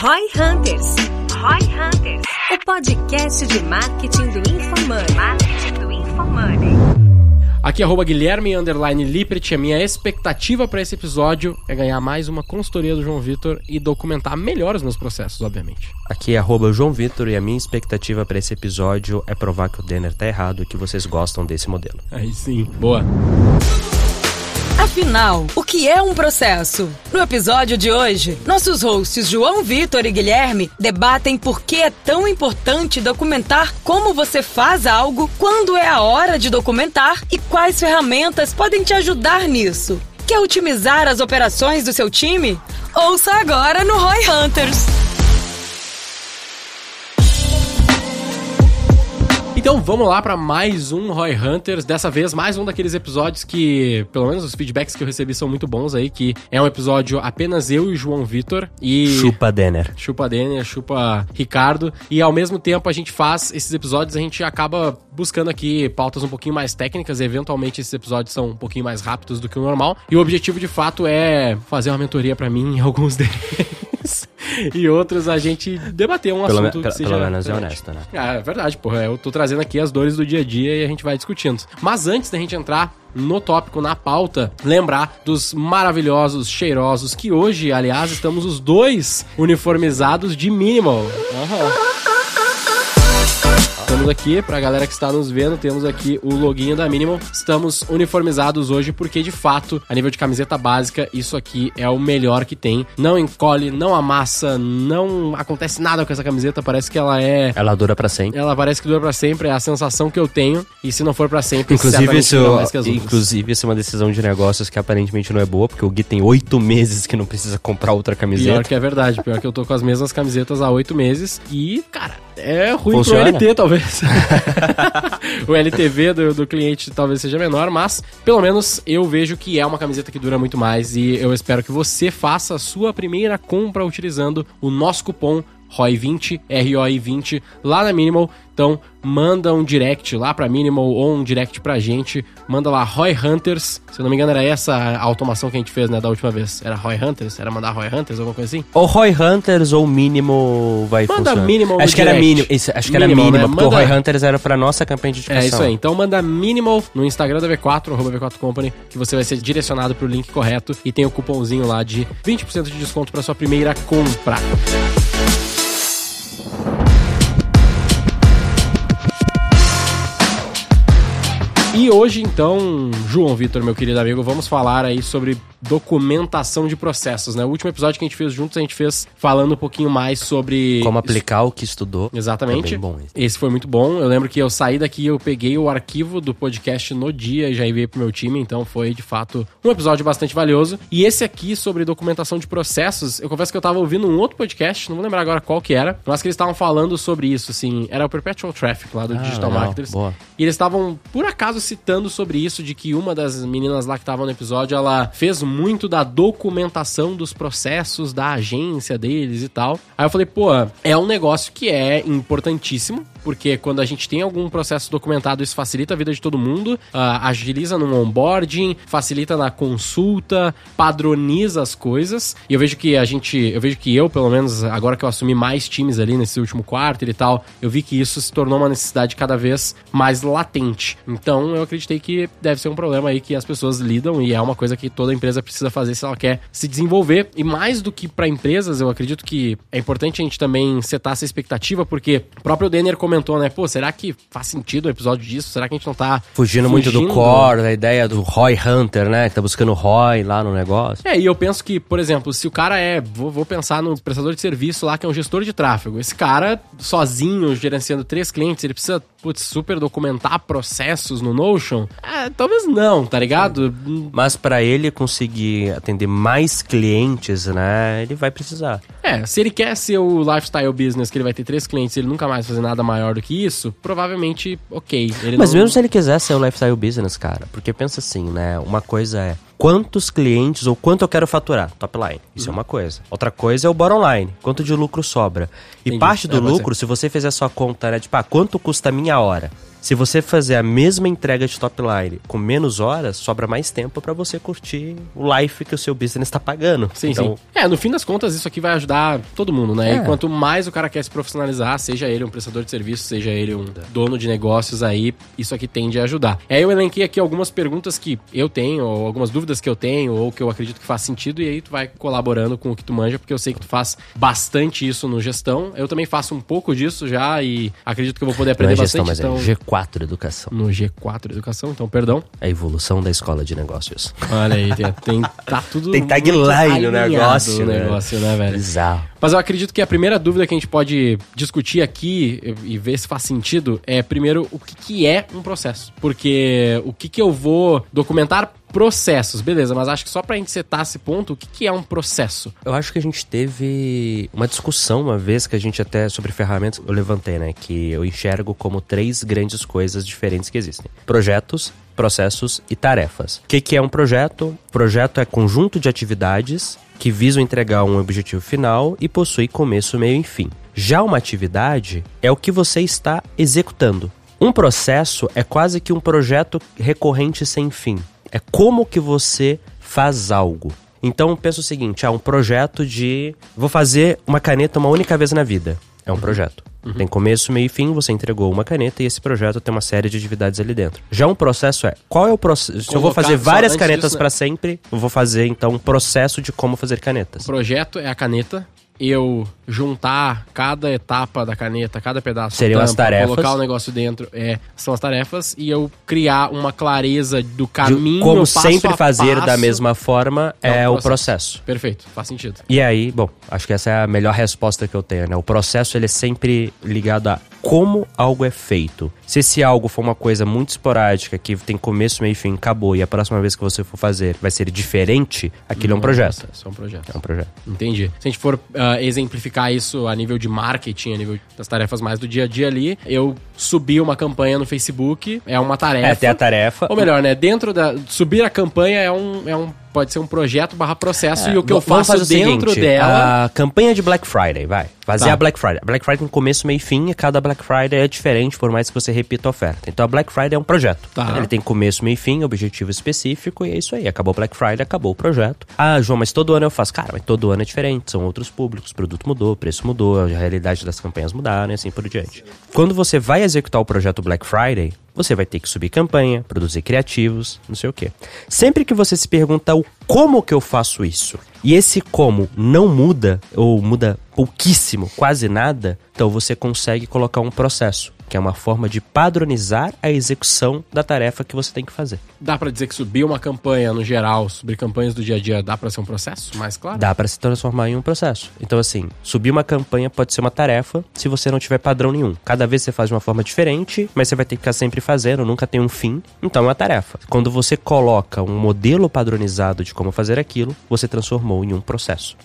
Roy Hunters. Roy Hunters. O podcast de marketing do InfoMoney. Marketing do InfoMoney. Aqui arroba Guilherme Underline Lippert. A minha expectativa para esse episódio é ganhar mais uma consultoria do João Vitor e documentar melhor os meus processos, obviamente. Aqui é arroba João Vitor e a minha expectativa para esse episódio é provar que o Denner tá errado e que vocês gostam desse modelo. Aí sim, boa. Afinal, o que é um processo? No episódio de hoje, nossos hosts João Vitor e Guilherme debatem por que é tão importante documentar como você faz algo, quando é a hora de documentar e quais ferramentas podem te ajudar nisso. Quer otimizar as operações do seu time? Ouça agora no Roy Hunters. Então vamos lá para mais um Roy Hunters. Dessa vez, mais um daqueles episódios que, pelo menos os feedbacks que eu recebi são muito bons aí. Que é um episódio apenas eu e João Vitor. E. Chupa Denner. Chupa Denner, chupa Ricardo. E ao mesmo tempo a gente faz esses episódios, a gente acaba buscando aqui pautas um pouquinho mais técnicas. Eventualmente esses episódios são um pouquinho mais rápidos do que o normal. E o objetivo de fato é fazer uma mentoria para mim em alguns deles. E outros a gente debater um Pelo, assunto me, que seja. pelo menos é honesto, né? Ah, é verdade, porra. Eu tô trazendo aqui as dores do dia a dia e a gente vai discutindo. Mas antes da gente entrar no tópico, na pauta, lembrar dos maravilhosos, cheirosos, que hoje, aliás, estamos os dois uniformizados de minimal. Aham. Estamos aqui, pra galera que está nos vendo, temos aqui o loginho da Minimal. Estamos uniformizados hoje porque, de fato, a nível de camiseta básica, isso aqui é o melhor que tem. Não encolhe, não amassa, não acontece nada com essa camiseta. Parece que ela é Ela dura pra sempre. ela parece que dura pra sempre, é a sensação que eu tenho. E se não for pra sempre, Inclusive isso, que as outras. inclusive, isso é uma decisão de negócios que aparentemente não é boa, porque o Gui tem oito meses que não precisa comprar outra Pior camiseta. que é verdade, pior que eu tô com as mesmas camisetas há oito meses e, cara, é ruim Funciona? pro LT, talvez. o LTV do, do cliente talvez seja menor, mas pelo menos eu vejo que é uma camiseta que dura muito mais e eu espero que você faça a sua primeira compra utilizando o nosso cupom ROI20, ROI20, lá na Minimal. Então, manda um direct lá pra Minimal ou um direct pra gente. Manda lá Roy Hunters. Se eu não me engano, era essa a automação que a gente fez, né, da última vez. Era Roy Hunters? Era mandar Roy Hunters, alguma coisa assim? Ou Roy Hunters ou Mínimo vai Manda funcionar. Minimal Acho que era direct. mínimo, isso, acho que era Minimal, mínimo, né? porque Manda- o Roy Hunters era pra nossa campanha de É indicação. isso aí. Então manda minimal no Instagram da V4, arroba V4 Company, que você vai ser direcionado pro link correto e tem o cupomzinho lá de 20% de desconto pra sua primeira compra. E hoje, então, João Vitor, meu querido amigo, vamos falar aí sobre documentação de processos, né? O último episódio que a gente fez juntos, a gente fez falando um pouquinho mais sobre... Como aplicar o que estudou. Exatamente. Bem bom esse. Esse foi muito bom. Eu lembro que eu saí daqui, eu peguei o arquivo do podcast no dia e já enviei pro meu time, então foi de fato um episódio bastante valioso. E esse aqui sobre documentação de processos, eu confesso que eu tava ouvindo um outro podcast, não vou lembrar agora qual que era, mas que eles estavam falando sobre isso, assim, era o Perpetual Traffic lá do Ah, Digital. Marketers. Boa. E eles estavam, por acaso, citando sobre isso, de que uma das meninas lá que estavam no episódio, ela fez muito da documentação dos processos da agência deles e tal. Aí eu falei, pô, é um negócio que é importantíssimo, porque quando a gente tem algum processo documentado, isso facilita a vida de todo mundo, ah, agiliza no onboarding, facilita na consulta, padroniza as coisas. E eu vejo que a gente, eu vejo que eu, pelo menos agora que eu assumi mais times ali nesse último quarto e tal, eu vi que isso se tornou uma necessidade cada vez mais latente. Então eu acreditei que deve ser um problema aí que as pessoas lidam e é uma coisa que toda empresa precisa fazer se ela quer se desenvolver. E mais do que para empresas, eu acredito que é importante a gente também setar essa expectativa, porque o próprio Denner comentou, né? Pô, será que faz sentido um episódio disso? Será que a gente não tá Fugindo, muito do fugindo? core, da ideia do Roy Hunter, né? Que tá buscando Roy lá no negócio. É, e eu penso que, por exemplo, se o cara é. Vou, vou pensar no prestador de serviço lá, que é um gestor de tráfego. Esse cara, sozinho, gerenciando três clientes, ele precisa, putz, super documentar processos no Notion? É, talvez não, tá ligado? Mas pra ele conseguir atender mais clientes, né? Ele vai precisar. É, se ele quer ser o lifestyle business, que ele vai ter três clientes e ele nunca mais fazer nada maior do que isso, provavelmente, ok. Mas não- mesmo se ele quiser ser o lifestyle business, cara, porque pensa assim, né? Uma coisa é quantos clientes ou quanto eu quero faturar, top line. Isso é uma coisa. Outra coisa é o bottom line, quanto de lucro sobra. E Entendi. parte do É, lucro, se você fizer sua conta, né, tipo, ah, quanto custa a minha hora? Se você fazer a mesma entrega de top line com menos horas, sobra mais tempo para você curtir o life que o seu business está pagando. Sim, então, sim. É, no fim das contas, isso aqui vai ajudar todo mundo, né? É. E quanto mais o cara quer se profissionalizar, seja ele um prestador de serviço, seja ele um dono de negócios aí, isso aqui tende a ajudar. Aí eu elenquei aqui algumas perguntas que eu tenho, ou algumas dúvidas que eu tenho, ou que eu acredito que faz sentido, e aí tu vai colaborando com o que tu manja, porque eu sei que tu faz bastante isso no gestão. Eu também faço um pouco disso já, e acredito que eu vou poder aprender é gestão, bastante. mas então, é G4 Educação. no G4 Educação, então perdão. A evolução da escola de negócios. Olha aí, tem, tem- tá tudo. Tem tagline no negócio, né? negócio, né, velho? Bizarro. Mas eu acredito que a primeira dúvida que a gente pode discutir aqui e e ver se faz sentido é, primeiro, o que, que é um processo. Porque o que, que eu vou documentar processos, beleza, mas acho que só pra gente setar esse ponto, o que, que é um processo? Eu acho que a gente teve uma discussão uma vez que a gente até sobre ferramentas eu levantei, né? Que eu enxergo como três grandes coisas diferentes que existem: projetos, processos e tarefas. O que, que é um projeto? Projeto é conjunto de atividades que visam entregar um objetivo final e possui começo, meio e fim. Já uma atividade é o que você está executando. Um processo é quase que um projeto recorrente sem fim. É como que você faz algo. Então pensa o seguinte, ah, um projeto de vou fazer uma caneta uma única vez na vida. É um projeto. Tem começo, meio e fim, você entregou uma caneta e esse projeto tem uma série de atividades ali dentro. Já um processo é, qual é o processo? Se eu vou fazer várias canetas né? para sempre, eu vou fazer então um processo de como fazer O canetas. projeto é a caneta, eu juntar cada etapa da caneta, cada pedaço Seriam as tarefas. colocar o negócio dentro, é, são as tarefas, e eu criar uma clareza do De caminho, como passo sempre fazer da passo. mesma forma É é, um o processo. Perfeito, faz sentido. E aí, bom, acho que essa é a melhor resposta que eu tenho, né? O processo ele é sempre ligado a como algo é feito. Se esse algo for uma coisa muito esporádica, que tem começo, meio e fim, acabou, e a próxima vez que você for fazer vai ser diferente, aquilo é um projeto. Isso é um projeto. É um projeto. Entendi. Se a gente for ah, exemplificar isso a nível de marketing, a nível das tarefas mais do dia a dia ali, eu subir uma campanha no Facebook é uma tarefa. É, tem a tarefa. Ou melhor, né? Dentro da. Subir a campanha é um. É um pode ser um projeto barra processo e o que eu faço dentro seguinte, dela. A campanha de Black Friday, vai. Fazer Tá. a Black Friday. A Black Friday tem começo, meio e fim, e cada Black Friday é diferente, por mais que você repita a oferta. Então a Black Friday é um projeto. Tá. Ele tem começo, meio e fim, objetivo específico, e é isso aí. Acabou Black Friday, acabou o projeto. Ah, João, mas todo ano eu faço. Cara, mas todo ano é diferente, são outros públicos, o produto mudou, o preço mudou, a realidade das campanhas mudaram e assim por diante. Quando você vai executar o projeto Black Friday, você vai ter que subir campanha, produzir criativos, não sei o quê. Sempre que você se pergunta o como que eu faço isso, e esse como não muda, ou muda pouquíssimo, quase nada, então você consegue colocar um processo, que é uma forma de padronizar a execução da tarefa que você tem que fazer. Dá pra dizer que subir uma campanha no geral, subir campanhas do dia a dia, dá pra ser um processo mais claro? Dá para se transformar em um processo. Então, assim, subir uma campanha pode ser uma tarefa se você não tiver padrão nenhum. Cada vez você faz de uma forma diferente, mas você vai ter que ficar sempre fazendo, nunca tem um fim. Então, é uma tarefa. Quando você coloca um modelo padronizado de como fazer aquilo, você transformou em um processo.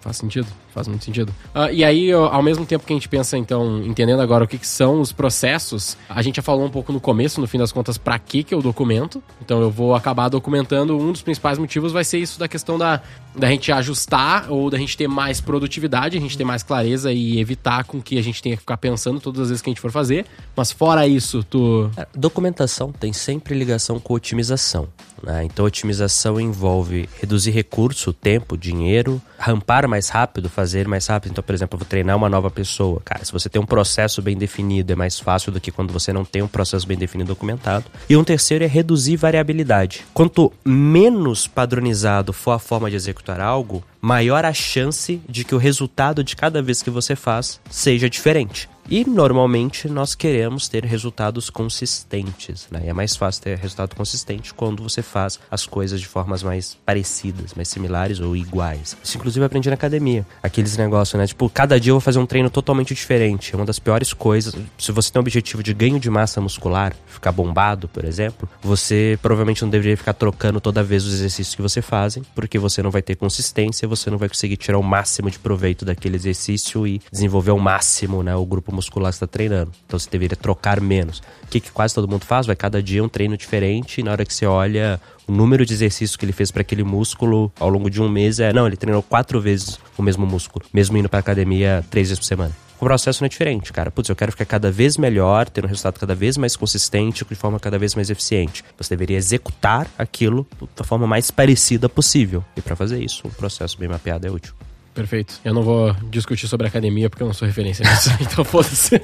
Faz sentido, faz muito sentido. Ah, e aí, ao mesmo tempo que a gente pensa, então, entendendo agora o que, que são os processos, a gente já falou um pouco no começo, no fim das contas, pra que que eu documento. Então eu vou acabar documentando, um dos principais motivos vai ser isso da questão da, da gente ajustar ou da gente ter mais produtividade, a gente ter mais clareza e evitar com que a gente tenha que ficar pensando todas as vezes que a gente for fazer. Mas fora isso, tu... Cara, Documentação tem sempre ligação com otimização. né? Então, otimização envolve reduzir recurso, tempo, dinheiro, rampar mais rápido, fazer mais rápido. Então, por exemplo, eu vou treinar uma nova pessoa. Cara, se você tem um processo bem definido, é mais fácil do que quando você não tem um processo bem definido documentado. E um terceiro é reduzir variabilidade. Quanto menos padronizado for a forma de executar algo, maior a chance de que o resultado de cada vez que você faz seja diferente. E normalmente nós queremos ter resultados consistentes, né? E é mais fácil ter resultado consistente quando você faz as coisas de formas mais parecidas, mais similares ou iguais. Isso inclusive eu aprendi na academia. Aqueles negócios, né? Tipo, cada dia eu vou fazer um treino totalmente diferente. É uma das piores coisas. Se você tem o objetivo de ganho de massa muscular, ficar bombado, por exemplo, você provavelmente não deveria ficar trocando toda vez os exercícios que você fazem, porque você não vai ter consistência, você não vai conseguir tirar o máximo de proveito daquele exercício e desenvolver ao máximo, né, o grupo muscular está treinando. Então você deveria trocar menos. O que, que quase todo mundo faz? Vai cada dia um treino diferente e na hora que você olha o número de exercícios que ele fez para aquele músculo ao longo de um mês é, não, ele treinou quatro vezes o mesmo músculo, mesmo indo para academia três vezes por semana. O processo não é diferente, cara. Putz, eu quero ficar cada vez melhor, ter um resultado cada vez mais consistente, de forma cada vez mais eficiente. Você deveria executar aquilo da forma mais parecida possível. E para fazer isso, um processo bem mapeado é útil. Perfeito. Eu não vou discutir sobre academia porque eu não sou referência nisso. então foda-se.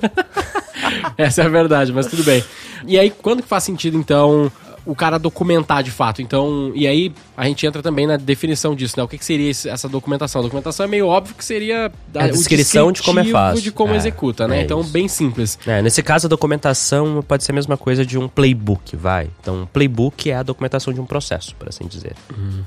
Essa é a verdade, mas tudo bem. E aí, quando que faz sentido, então, o cara documentar de fato. Então, e aí a gente entra também na definição disso, né? O que, que seria esse, essa documentação? A documentação é meio óbvio que seria a descrição de como é fácil. de como é, executa, né? É então, isso. bem simples. É, nesse caso, a documentação pode ser a mesma coisa de um playbook, vai. Então, um playbook é a documentação de um processo, por assim dizer.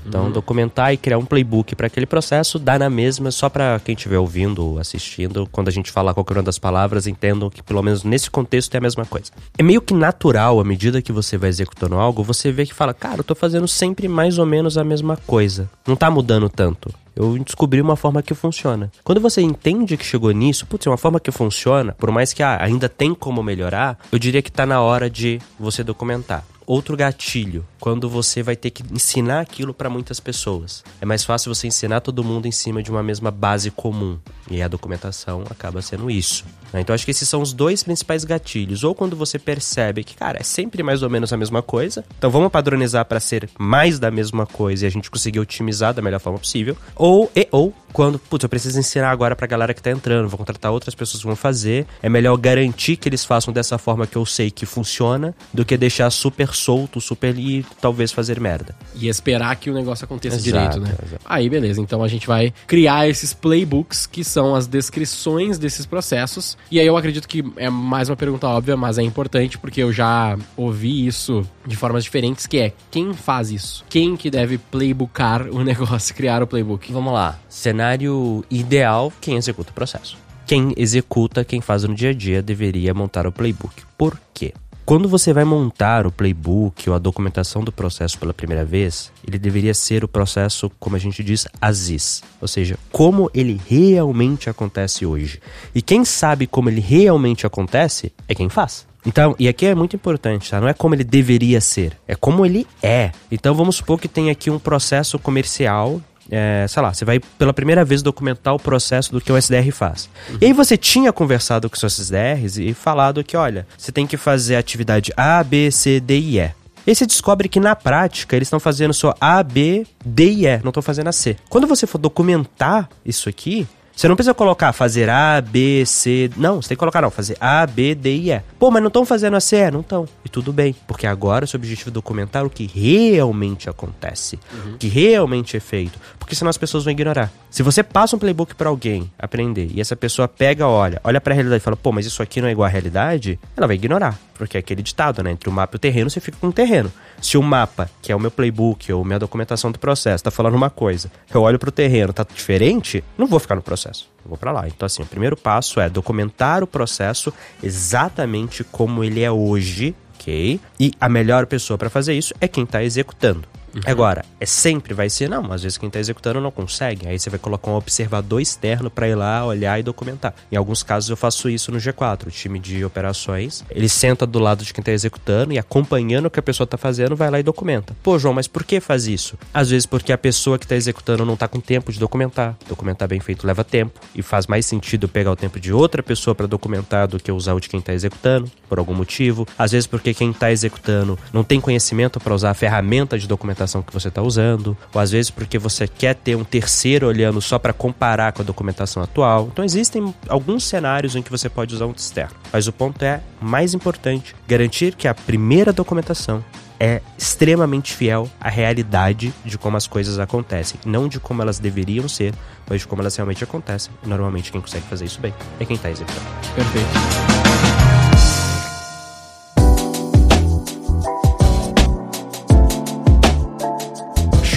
Então, documentar e criar um playbook para aquele processo dá na mesma, só para quem estiver ouvindo ou assistindo, quando a gente falar qualquer uma das palavras, entendam que pelo menos nesse contexto é a mesma coisa. É meio que natural, à medida que você vai executando algo, você vê que fala, cara, eu tô fazendo sempre mais ou menos a mesma coisa. Não tá mudando tanto. Eu descobri uma forma que funciona. Quando você entende que chegou nisso, putz, é uma forma que funciona, por mais que ah, ainda tem como melhorar, eu diria que tá na hora de você documentar. Outro gatilho, quando você vai ter que ensinar aquilo para muitas pessoas. É mais fácil você ensinar todo mundo em cima de uma mesma base comum. E a documentação acaba sendo isso. né? Então acho que esses são os dois principais gatilhos. Ou quando você percebe que, cara, é sempre mais ou menos a mesma coisa. Então vamos padronizar para ser mais da mesma coisa e a gente conseguir otimizar da melhor forma possível. Ou, e, ou quando, putz, eu preciso ensinar agora pra galera que tá entrando, vou contratar outras pessoas que vão fazer. É melhor garantir que eles façam dessa forma que eu sei que funciona, do que deixar super solto, super e talvez fazer merda. E esperar que o negócio aconteça Exato, direito, né? exato. Aí, beleza. Então a gente vai criar esses playbooks, que são as descrições desses processos. E aí eu acredito que é mais uma pergunta óbvia, mas é importante, porque eu já ouvi isso de formas diferentes, que é quem faz isso? Quem que deve playboocar o negócio, criar o playbook? Vamos lá. Cenário ideal, quem executa o processo. Quem executa, quem faz no dia a dia, deveria montar o playbook. Por quê? Quando você vai montar o playbook ou a documentação do processo pela primeira vez, ele deveria ser o processo, como a gente diz, ASIS. Ou seja, como ele realmente acontece hoje. E quem sabe como ele realmente acontece é quem faz. Então, e aqui é muito importante, tá? Não é como ele deveria ser, é como ele é. Então vamos supor que tem aqui um processo comercial é, sei lá, você vai pela primeira vez documentar o processo do que o SDR faz. E aí você tinha conversado com seus SDRs e falado que, olha, você tem que fazer a atividade A, B, C, D e E. E aí você descobre que na prática eles estão fazendo só A, B, D e E, não estão fazendo a C. Quando você for documentar isso aqui, você não precisa colocar fazer A, B, C. Não, você tem que colocar, não, fazer A, B, D e E. Pô, mas não estão fazendo a C? É, não estão. E tudo bem, porque agora o seu objetivo é documentar o que realmente acontece, o que realmente é feito. Porque senão as pessoas vão ignorar. Se você passa um playbook pra alguém aprender e essa pessoa pega, olha, olha pra realidade e fala, pô, mas isso aqui não é igual à realidade, ela vai ignorar. Porque é aquele ditado, né? Entre o mapa e o terreno, você fica com o terreno. Se o mapa, que é o meu playbook ou minha documentação do processo, tá falando uma coisa, eu olho pro terreno, tá diferente, não vou ficar no processo. Eu vou pra lá. Então, assim, o primeiro passo é documentar o processo exatamente como ele é hoje, ok? E a melhor pessoa pra fazer isso é quem tá executando. Agora, é sempre vai ser, não, às vezes quem tá executando não consegue. Aí você vai colocar um observador externo para ir lá olhar e documentar. Em alguns casos eu faço isso no G4, o time de operações. Ele senta do lado de quem tá executando e acompanhando o que a pessoa tá fazendo, vai lá e documenta. Pô, João, mas por que faz isso? Às vezes porque a pessoa que tá executando não tá com tempo de documentar. Documentar bem feito leva tempo e faz mais sentido pegar o tempo de outra pessoa para documentar do que usar o de quem tá executando, por algum motivo. Às vezes porque quem tá executando não tem conhecimento para usar a ferramenta de documentação que você está usando, ou às vezes porque você quer ter um terceiro olhando só para comparar com a documentação atual. Então existem alguns cenários em que você pode usar um externo. Mas o ponto é, mais importante, garantir que a primeira documentação é extremamente fiel à realidade de como as coisas acontecem. Não de como elas deveriam ser, mas de como elas realmente acontecem. Normalmente quem consegue fazer isso bem é quem está executando. Perfeito.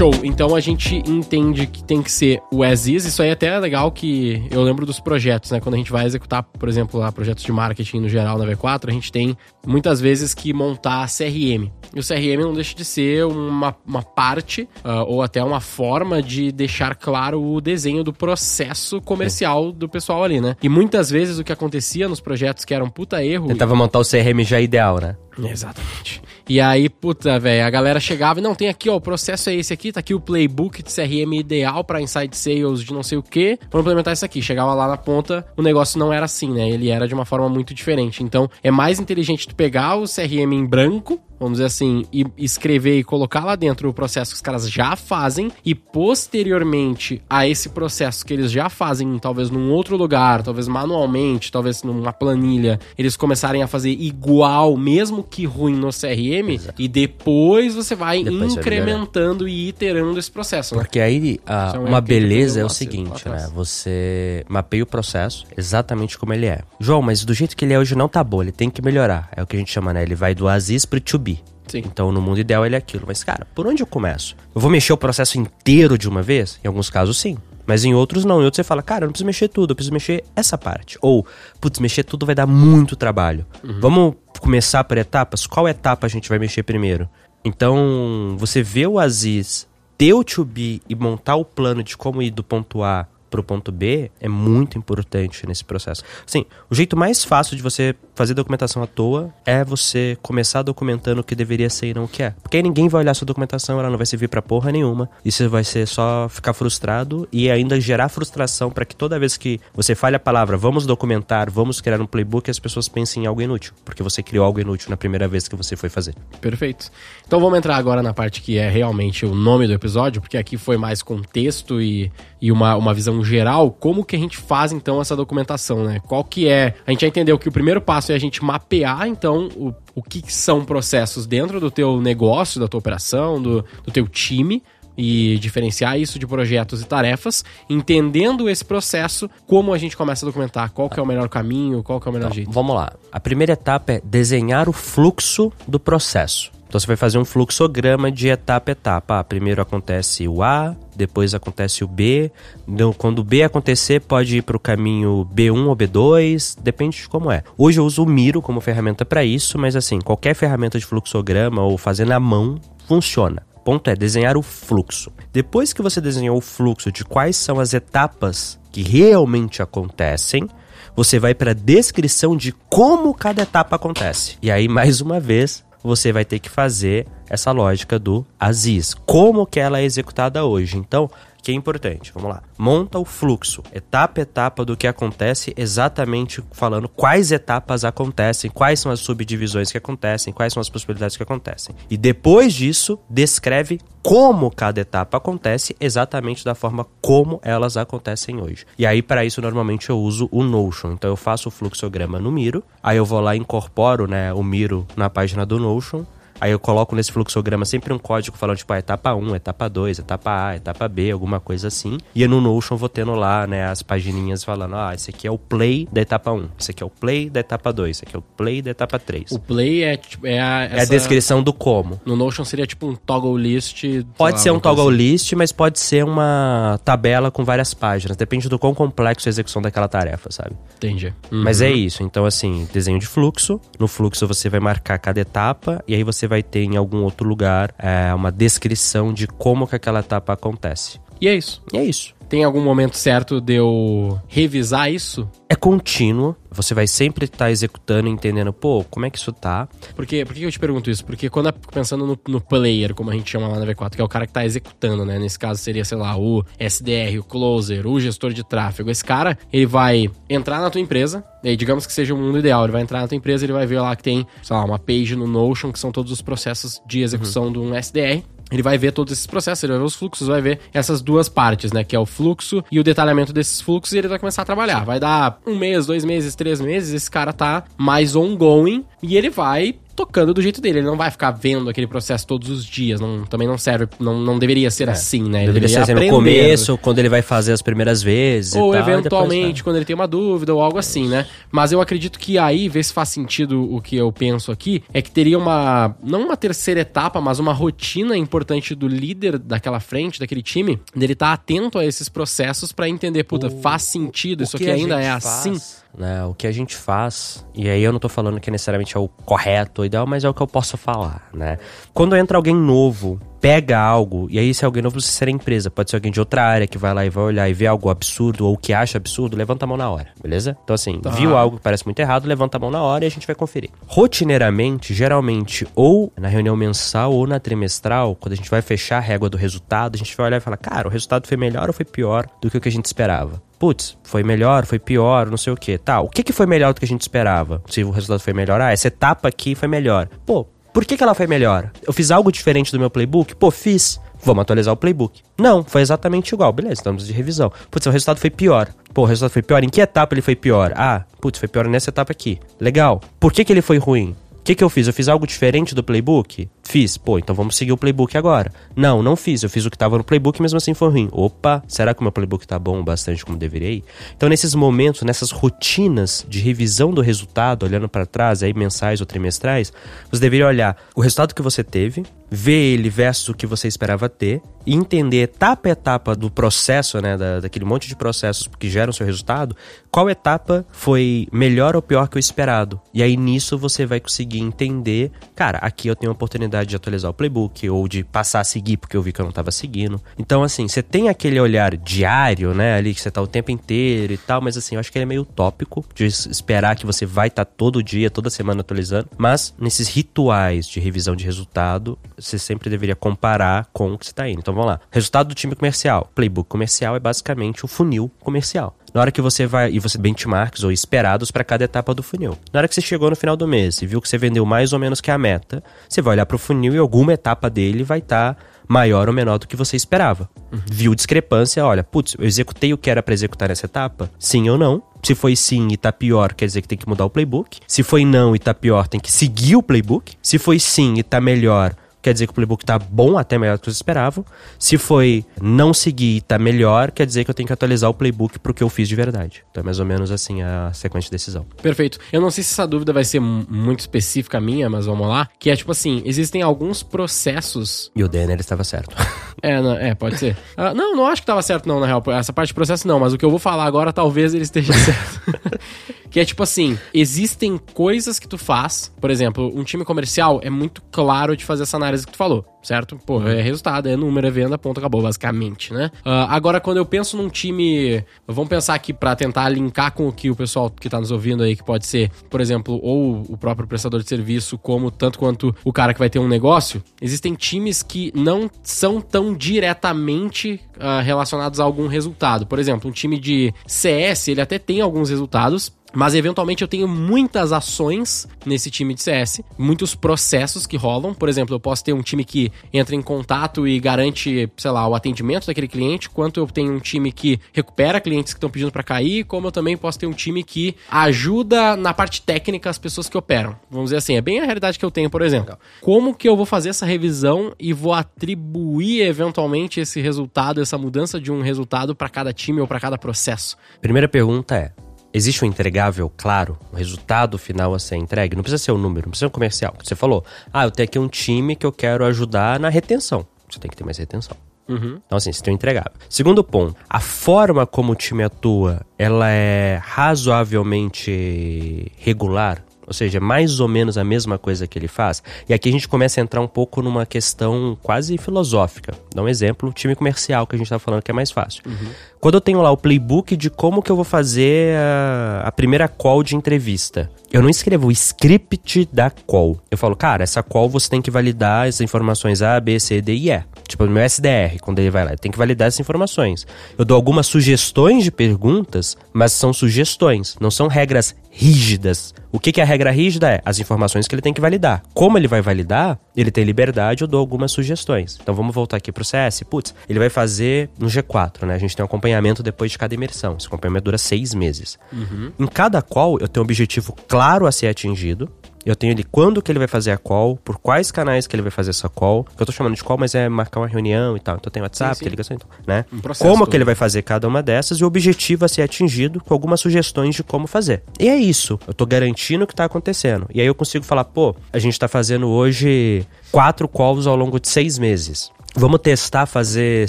Show. Então a gente entende que tem que ser o as is. Isso aí até é legal que eu lembro dos projetos, né? Quando a gente vai executar, por exemplo, lá, projetos de marketing no geral na V4, a gente tem muitas vezes que montar CRM. E o CRM não deixa de ser uma, uma parte ah, ou até uma forma de deixar claro o desenho do processo comercial do pessoal ali, né? E muitas vezes o que acontecia nos projetos que era um puta erro. Tentava montar o CRM já ideal, né? Exatamente. E aí, puta, velho, a galera chegava e não, tem aqui, ó, o processo é esse aqui, tá aqui o playbook de CRM ideal para inside sales de não sei o que, vamos implementar isso aqui. Chegava lá na ponta, o negócio não era assim, né? Ele era de uma forma muito diferente. Então, é mais inteligente tu pegar o CRM em branco, vamos dizer assim, e escrever e colocar lá dentro o processo que os caras já fazem e posteriormente a esse processo que eles já fazem, talvez num outro lugar, talvez manualmente, talvez numa planilha, eles começarem a fazer igual, mesmo que ruim no CRM, Exato. e depois você vai depois incrementando e iterando esse processo, né? Porque aí a, é uma beleza é o seguinte, né? Você mapeia o processo exatamente como ele é. João, mas do jeito que ele é hoje não tá bom, ele tem que melhorar. É o que a gente chama, né? Ele vai do Aziz pro to be Sim. Então, no mundo ideal, ele é aquilo. Mas, cara, por onde eu começo? Eu vou mexer o processo inteiro de uma vez? Em alguns casos, sim. Mas em outros, não. Em outros, você fala, cara, eu não preciso mexer tudo, eu preciso mexer essa parte. Ou, putz, mexer tudo vai dar muito trabalho. Uhum. Vamos começar por etapas? Qual etapa a gente vai mexer primeiro? Então, você vê o Aziz ter o to be e montar o plano de como ir do ponto A pro ponto B é muito importante nesse processo. Sim, o jeito mais fácil de você fazer documentação à toa é você começar documentando o que deveria ser e não o que é. Porque aí ninguém vai olhar sua documentação, ela não vai servir para porra nenhuma. E você vai ser só ficar frustrado e ainda gerar frustração para que toda vez que você fale a palavra vamos documentar, vamos criar um playbook, as pessoas pensem em algo inútil. Porque você criou algo inútil na primeira vez que você foi fazer. Perfeito. Então vamos entrar agora na parte que é realmente o nome do episódio, porque aqui foi mais contexto e, e uma, uma visão geral, como que a gente faz então essa documentação, né? Qual que é? A gente já entendeu que o primeiro passo é a gente mapear então o, o que são processos dentro do teu negócio, da tua operação, do, do teu time e diferenciar isso de projetos e tarefas, entendendo esse processo, como a gente começa a documentar, qual que é o melhor caminho, qual que é o melhor então, jeito. Vamos lá. A primeira etapa é desenhar o fluxo do processo. Então você vai fazer um fluxograma de etapa a etapa. Ah, primeiro acontece o A, depois acontece o B. Então, quando o B acontecer, pode ir para o caminho B1 ou B2, depende de como é. Hoje eu uso o Miro como ferramenta para isso, mas assim, qualquer ferramenta de fluxograma ou fazer na mão funciona. O ponto é desenhar o fluxo. Depois que você desenhou o fluxo de quais são as etapas que realmente acontecem, você vai para a descrição de como cada etapa acontece. E aí, mais uma vez, você vai ter que fazer essa lógica do Aziz. Como que ela é executada hoje? Então, que é importante. Vamos lá. Monta o fluxo, etapa a etapa do que acontece, exatamente falando quais etapas acontecem, quais são as subdivisões que acontecem, quais são as possibilidades que acontecem. E depois disso, descreve como cada etapa acontece, exatamente da forma como elas acontecem hoje. E aí, para isso, normalmente eu uso o Notion. Então, eu faço o fluxograma no Miro, aí eu vou lá e incorporo né, o Miro na página do Notion Aí eu coloco nesse fluxograma sempre um código falando, tipo, a etapa 1, etapa 2, etapa A, etapa B, alguma coisa assim. E no Notion vou tendo lá, né, as pagininhas falando, ah, esse aqui é o play da etapa 1, esse aqui é o play da etapa 2, esse aqui é o play da etapa 3. O play é, tipo, é a... Essa... É a descrição do como. No Notion seria tipo um toggle list... Pode lá, ser um toggle assim. list, mas pode ser uma tabela com várias páginas. Depende do quão complexo a execução daquela tarefa, sabe? Entendi. Uhum. Mas é isso. Então, assim, desenho de fluxo. No fluxo você vai marcar cada etapa e aí você vai ter em algum outro lugar é, uma descrição de como que aquela etapa acontece. E é isso. E é isso. Tem algum momento certo de eu revisar isso? É contínuo. Você vai sempre estar tá executando, entendendo, pô, como é que isso tá. Porque, por que eu te pergunto isso? Porque quando fico pensando no, no, player, como a gente chama lá na V4, que é o cara que tá executando, né? Nesse caso seria, sei lá, o SDR, o closer, o gestor de tráfego. Esse cara, ele vai entrar na tua empresa, e aí, digamos que seja o mundo ideal, ele vai entrar na tua empresa, ele vai ver lá que tem, sei lá, uma page no Notion, que são todos os processos de execução uhum. de um SDR ele vai ver todos esses processos, ele vai ver os fluxos, vai ver essas duas partes, né? Que é o fluxo e o detalhamento desses fluxos, e ele vai começar a trabalhar. Vai dar um mês, dois meses, três meses, esse cara tá mais ongoing e ele vai tocando do jeito dele. Ele não vai ficar vendo aquele processo todos os dias. Não, também não serve, não, não deveria ser é. assim, né? Ele deveria, ser no começo, quando ele vai fazer as primeiras vezes. Ou tal, eventualmente, quando ele tem uma dúvida ou algo assim, né? Mas eu acredito que aí, ver se faz sentido o que eu penso aqui, é que teria uma. Não uma terceira etapa, mas uma rotina importante do líder daquela frente, daquele time, dele estar tá atento a esses processos para entender, puta, o, faz sentido, isso aqui ainda é faz... assim né? O que a gente faz, e aí eu não tô falando que necessariamente é o correto, o ideal, mas é o que eu posso falar, né? Quando entra alguém novo pega algo, e aí se é alguém novo, você será empresa, pode ser alguém de outra área que vai lá e vai olhar e vê algo absurdo ou que acha absurdo, levanta a mão na hora, beleza? Então assim, tá. viu algo que parece muito errado, levanta a mão na hora e a gente vai conferir. Rotineiramente, geralmente, ou na reunião mensal ou na trimestral, quando a gente vai fechar a régua do resultado, a gente vai olhar e falar, cara, o resultado foi melhor ou foi pior do que o que a gente esperava? Putz, foi melhor, foi pior, não sei o que. Tá, o que, que foi melhor do que a gente esperava? Se o resultado foi melhor, ah, essa etapa aqui foi melhor. Pô, por que, que ela foi melhor? Eu fiz algo diferente do meu playbook? Pô, fiz. Vamos atualizar o playbook. Não, foi exatamente igual. Beleza, estamos de revisão. Putz, o resultado foi pior. Pô, o resultado foi pior. Em que etapa ele foi pior? Ah, putz, foi pior nessa etapa aqui. Legal. Por que, que ele foi ruim? O que, que eu fiz? Eu fiz algo diferente do playbook? Fiz. Pô, então vamos seguir o playbook agora. Não, não fiz. Eu fiz o que estava no playbook, mesmo assim foi ruim. Opa, será que o meu playbook tá bom bastante como deveria? Então, nesses momentos, nessas rotinas de revisão do resultado, olhando para trás, aí mensais ou trimestrais, você deveria olhar o resultado que você teve, ver ele versus o que você esperava ter e entender etapa a etapa do processo, né, da, daquele monte de processos que geram seu resultado, qual etapa foi melhor ou pior que o esperado. E aí nisso você vai conseguir entender, cara, aqui eu tenho a oportunidade de atualizar o playbook ou de passar a seguir porque eu vi que eu não estava seguindo. Então assim, você tem aquele olhar diário, né, ali que você tá o tempo inteiro e tal, mas assim, eu acho que ele é meio utópico de esperar que você vai estar tá todo dia, toda semana atualizando, mas nesses rituais de revisão de resultado, você sempre deveria comparar com o que você está indo. Então vamos lá. Resultado do time comercial. Playbook comercial é basicamente o funil comercial. Na hora que você vai e você benchmarks ou esperados para cada etapa do funil. Na hora que você chegou no final do mês e viu que você vendeu mais ou menos que a meta, você vai olhar para o funil e alguma etapa dele vai estar tá maior ou menor do que você esperava. Uhum. Viu discrepância, olha, putz, eu executei o que era para executar nessa etapa? Sim ou não? Se foi sim e tá pior, quer dizer que tem que mudar o playbook. Se foi não e tá pior, tem que seguir o playbook. Se foi sim e tá melhor, quer dizer que o playbook tá bom, até melhor do que vocês esperavam. Se foi não seguir e tá melhor, quer dizer que eu tenho que atualizar o playbook pro que eu fiz de verdade. Então é mais ou menos assim a sequência de decisão. Perfeito. Eu não sei se essa dúvida vai ser muito específica minha, mas vamos lá. Que é tipo assim, existem alguns processos... E o Denner estava certo. é, não, é, pode ser. Uh, não, não acho que estava certo não, na real. Essa parte de processo não, mas o que eu vou falar agora talvez ele esteja certo. que é tipo assim, existem coisas que tu faz, por exemplo, um time comercial é muito claro de fazer essa análise análise que tu falou, certo? Pô, uhum. é resultado, é número, é venda, ponto, acabou, basicamente, né? Uh, agora, quando eu penso num time. Vamos pensar aqui para tentar linkar com o que o pessoal que tá nos ouvindo aí, que pode ser, por exemplo, ou o próprio prestador de serviço, como tanto quanto o cara que vai ter um negócio. Existem times que não são tão diretamente uh, relacionados a algum resultado. Por exemplo, um time de CS, ele até tem alguns resultados, mas eventualmente eu tenho muitas ações nesse time de CS, muitos processos que rolam. Por exemplo, eu posso ter um time que entra em contato e garante, sei lá, o atendimento daquele cliente, quanto eu tenho um time que recupera clientes que estão pedindo para cair, como eu também posso ter um time que ajuda na parte técnica as pessoas que operam. Vamos dizer assim, é bem a realidade que eu tenho, por exemplo. Como que eu vou fazer essa revisão e vou atribuir eventualmente esse resultado, essa mudança de um resultado para cada time ou para cada processo? Primeira pergunta é: Existe um entregável claro, o um resultado final a ser entregue? Não precisa ser um número, não precisa ser um comercial. Você falou, ah, eu tenho aqui um time que eu quero ajudar na retenção. Você tem que ter mais retenção. Uhum. Então, assim, você tem um entregável. Segundo ponto, a forma como o time atua, ela é razoavelmente regular? Ou seja, mais ou menos a mesma coisa que ele faz. E aqui a gente começa a entrar um pouco numa questão quase filosófica. Dá um exemplo, o time comercial que a gente estava falando que é mais fácil. Uhum. Quando eu tenho lá o playbook de como que eu vou fazer a, a primeira call de entrevista, eu não escrevo o script da call. Eu falo, cara, essa call você tem que validar as informações A, B, C, D e E. Tipo, no meu SDR, quando ele vai lá, tem que validar essas informações. Eu dou algumas sugestões de perguntas, mas são sugestões, não são regras rígidas. O que, que é a regra rígida? É as informações que ele tem que validar. Como ele vai validar, ele tem liberdade, eu dou algumas sugestões. Então vamos voltar aqui pro CS. Putz, ele vai fazer no G4, né? A gente tem um acompanhamento depois de cada imersão. Esse acompanhamento dura seis meses. Uhum. Em cada call, eu tenho um objetivo claro a ser atingido. Eu tenho ele quando que ele vai fazer a call, por quais canais que ele vai fazer essa call. Que eu tô chamando de call, mas é marcar uma reunião e tal. Então tem WhatsApp, sim, sim. tem ligação, então, né? Um como todo. que ele vai fazer cada uma dessas e o objetivo a ser atingido com algumas sugestões de como fazer. E é isso. Eu tô garantindo o que tá acontecendo. E aí eu consigo falar, pô, a gente tá fazendo hoje quatro calls ao longo de seis meses. Vamos testar fazer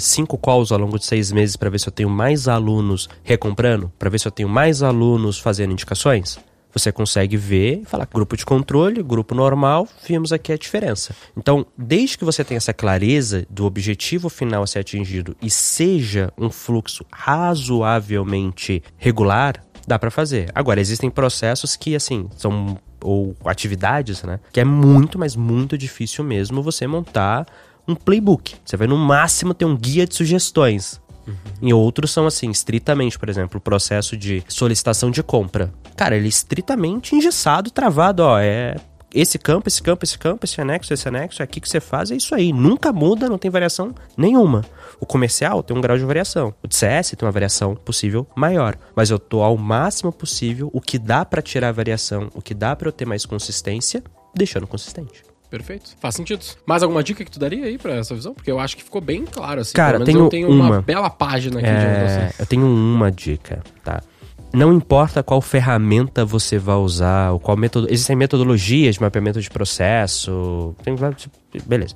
cinco calls ao longo de seis meses para ver se eu tenho mais alunos recomprando, para ver se eu tenho mais alunos fazendo indicações. Você consegue ver, falar grupo de controle, grupo normal, vimos aqui a diferença. Então, desde que você tenha essa clareza do objetivo final a ser atingido e seja um fluxo razoavelmente regular, dá para fazer. Agora, existem processos que, assim, são ou atividades, né? Que é muito, mas muito difícil mesmo você montar um playbook. Você vai no máximo ter um guia de sugestões. Uhum. Em outros são assim, estritamente, por exemplo, o processo de solicitação de compra. Cara, ele é estritamente engessado, travado, ó, é esse campo, esse campo, esse campo, esse anexo, esse anexo, é aqui que você faz, é isso aí. Nunca muda, não tem variação nenhuma. O comercial tem um grau de variação. O de CS tem uma variação possível maior. Mas eu tô ao máximo possível o que dá para tirar a variação, o que dá para eu ter mais consistência, deixando consistente. Perfeito. Faz sentido. Mais alguma dica que tu daria aí pra essa visão? Porque eu acho que ficou bem claro, assim. Cara, tenho eu tenho uma, uma bela página aqui é, Eu tenho uma dica, tá? Não importa qual ferramenta você vai usar, ou qual método. Existem metodologias de mapeamento de processo. Tem, beleza.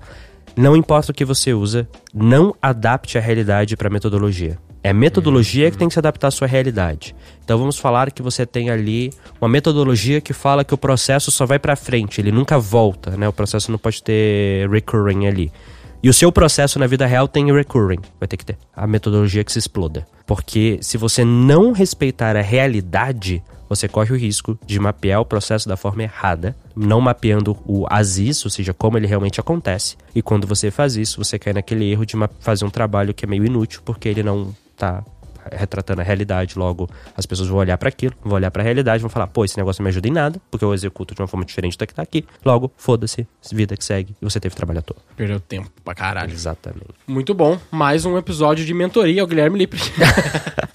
Não importa o que você usa, não adapte a realidade para metodologia. É metodologia que tem que se adaptar à sua realidade. Então vamos falar que você tem ali uma metodologia que fala que o processo só vai para frente, ele nunca volta, né? O processo não pode ter recurring ali. E o seu processo na vida real tem recurring, vai ter que ter a metodologia que se exploda. Porque se você não respeitar a realidade, você corre o risco de mapear o processo da forma errada, não mapeando o ASIS, ou seja, como ele realmente acontece. E quando você faz isso, você cai naquele erro de fazer um trabalho que é meio inútil, porque ele não tá retratando a realidade, logo as pessoas vão olhar para aquilo, vão olhar para a realidade, vão falar, pô, esse negócio não me ajuda em nada, porque eu executo de uma forma diferente da que tá aqui. Logo, foda-se, vida que segue, e você teve trabalho à toa. Perdeu tempo pra caralho. Exatamente. Muito bom. Mais um episódio de mentoria ao Guilherme Lippert.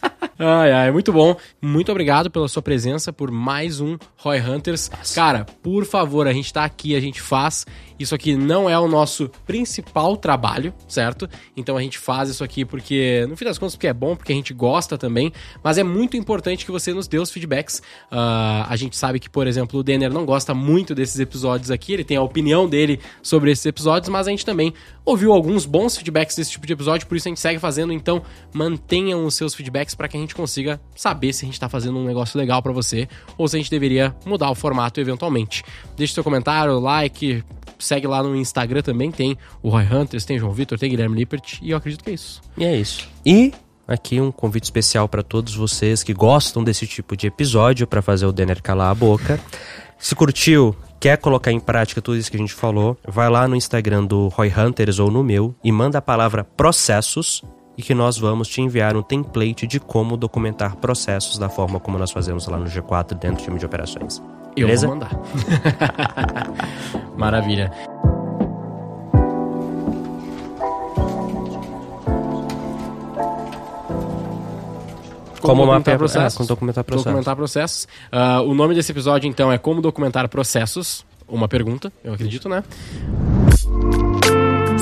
Ai, ai, muito bom. Muito obrigado pela sua presença, por mais um Roy Hunters. Cara, por favor, a gente tá aqui, a gente faz. Isso aqui não é o nosso principal trabalho, certo? Então a gente faz isso aqui porque, no fim das contas, porque é bom, porque a gente gosta também. Mas é muito importante que você nos dê os feedbacks. Uh, a gente sabe que, por exemplo, o Denner não gosta muito desses episódios aqui, ele tem a opinião dele sobre esses episódios, mas a gente também ouviu alguns bons feedbacks desse tipo de episódio, por isso a gente segue fazendo. Então mantenham os seus feedbacks para que a gente consiga saber se a gente tá fazendo um negócio legal para você ou se a gente deveria mudar o formato eventualmente. Deixe seu comentário, like, segue lá no Instagram também, tem o Roy Hunters, tem João Vitor, tem Guilherme Lippert, e eu acredito que é isso. E é isso. E aqui um convite especial para todos vocês que gostam desse tipo de episódio para fazer o Denner calar a boca. Se curtiu, quer colocar em prática tudo isso que a gente falou, vai lá no Instagram do Roy Hunters ou no meu e manda a palavra processos e que nós vamos te enviar um template de como documentar processos da forma como nós fazemos lá no G4 dentro do time de operações. Beleza? Eu vou mandar. Maravilha. Como, como documentar processos. É, como documentar processos. Documentar processos. Uh, o nome desse episódio, então, é Como Documentar Processos. Uma pergunta, eu acredito, né?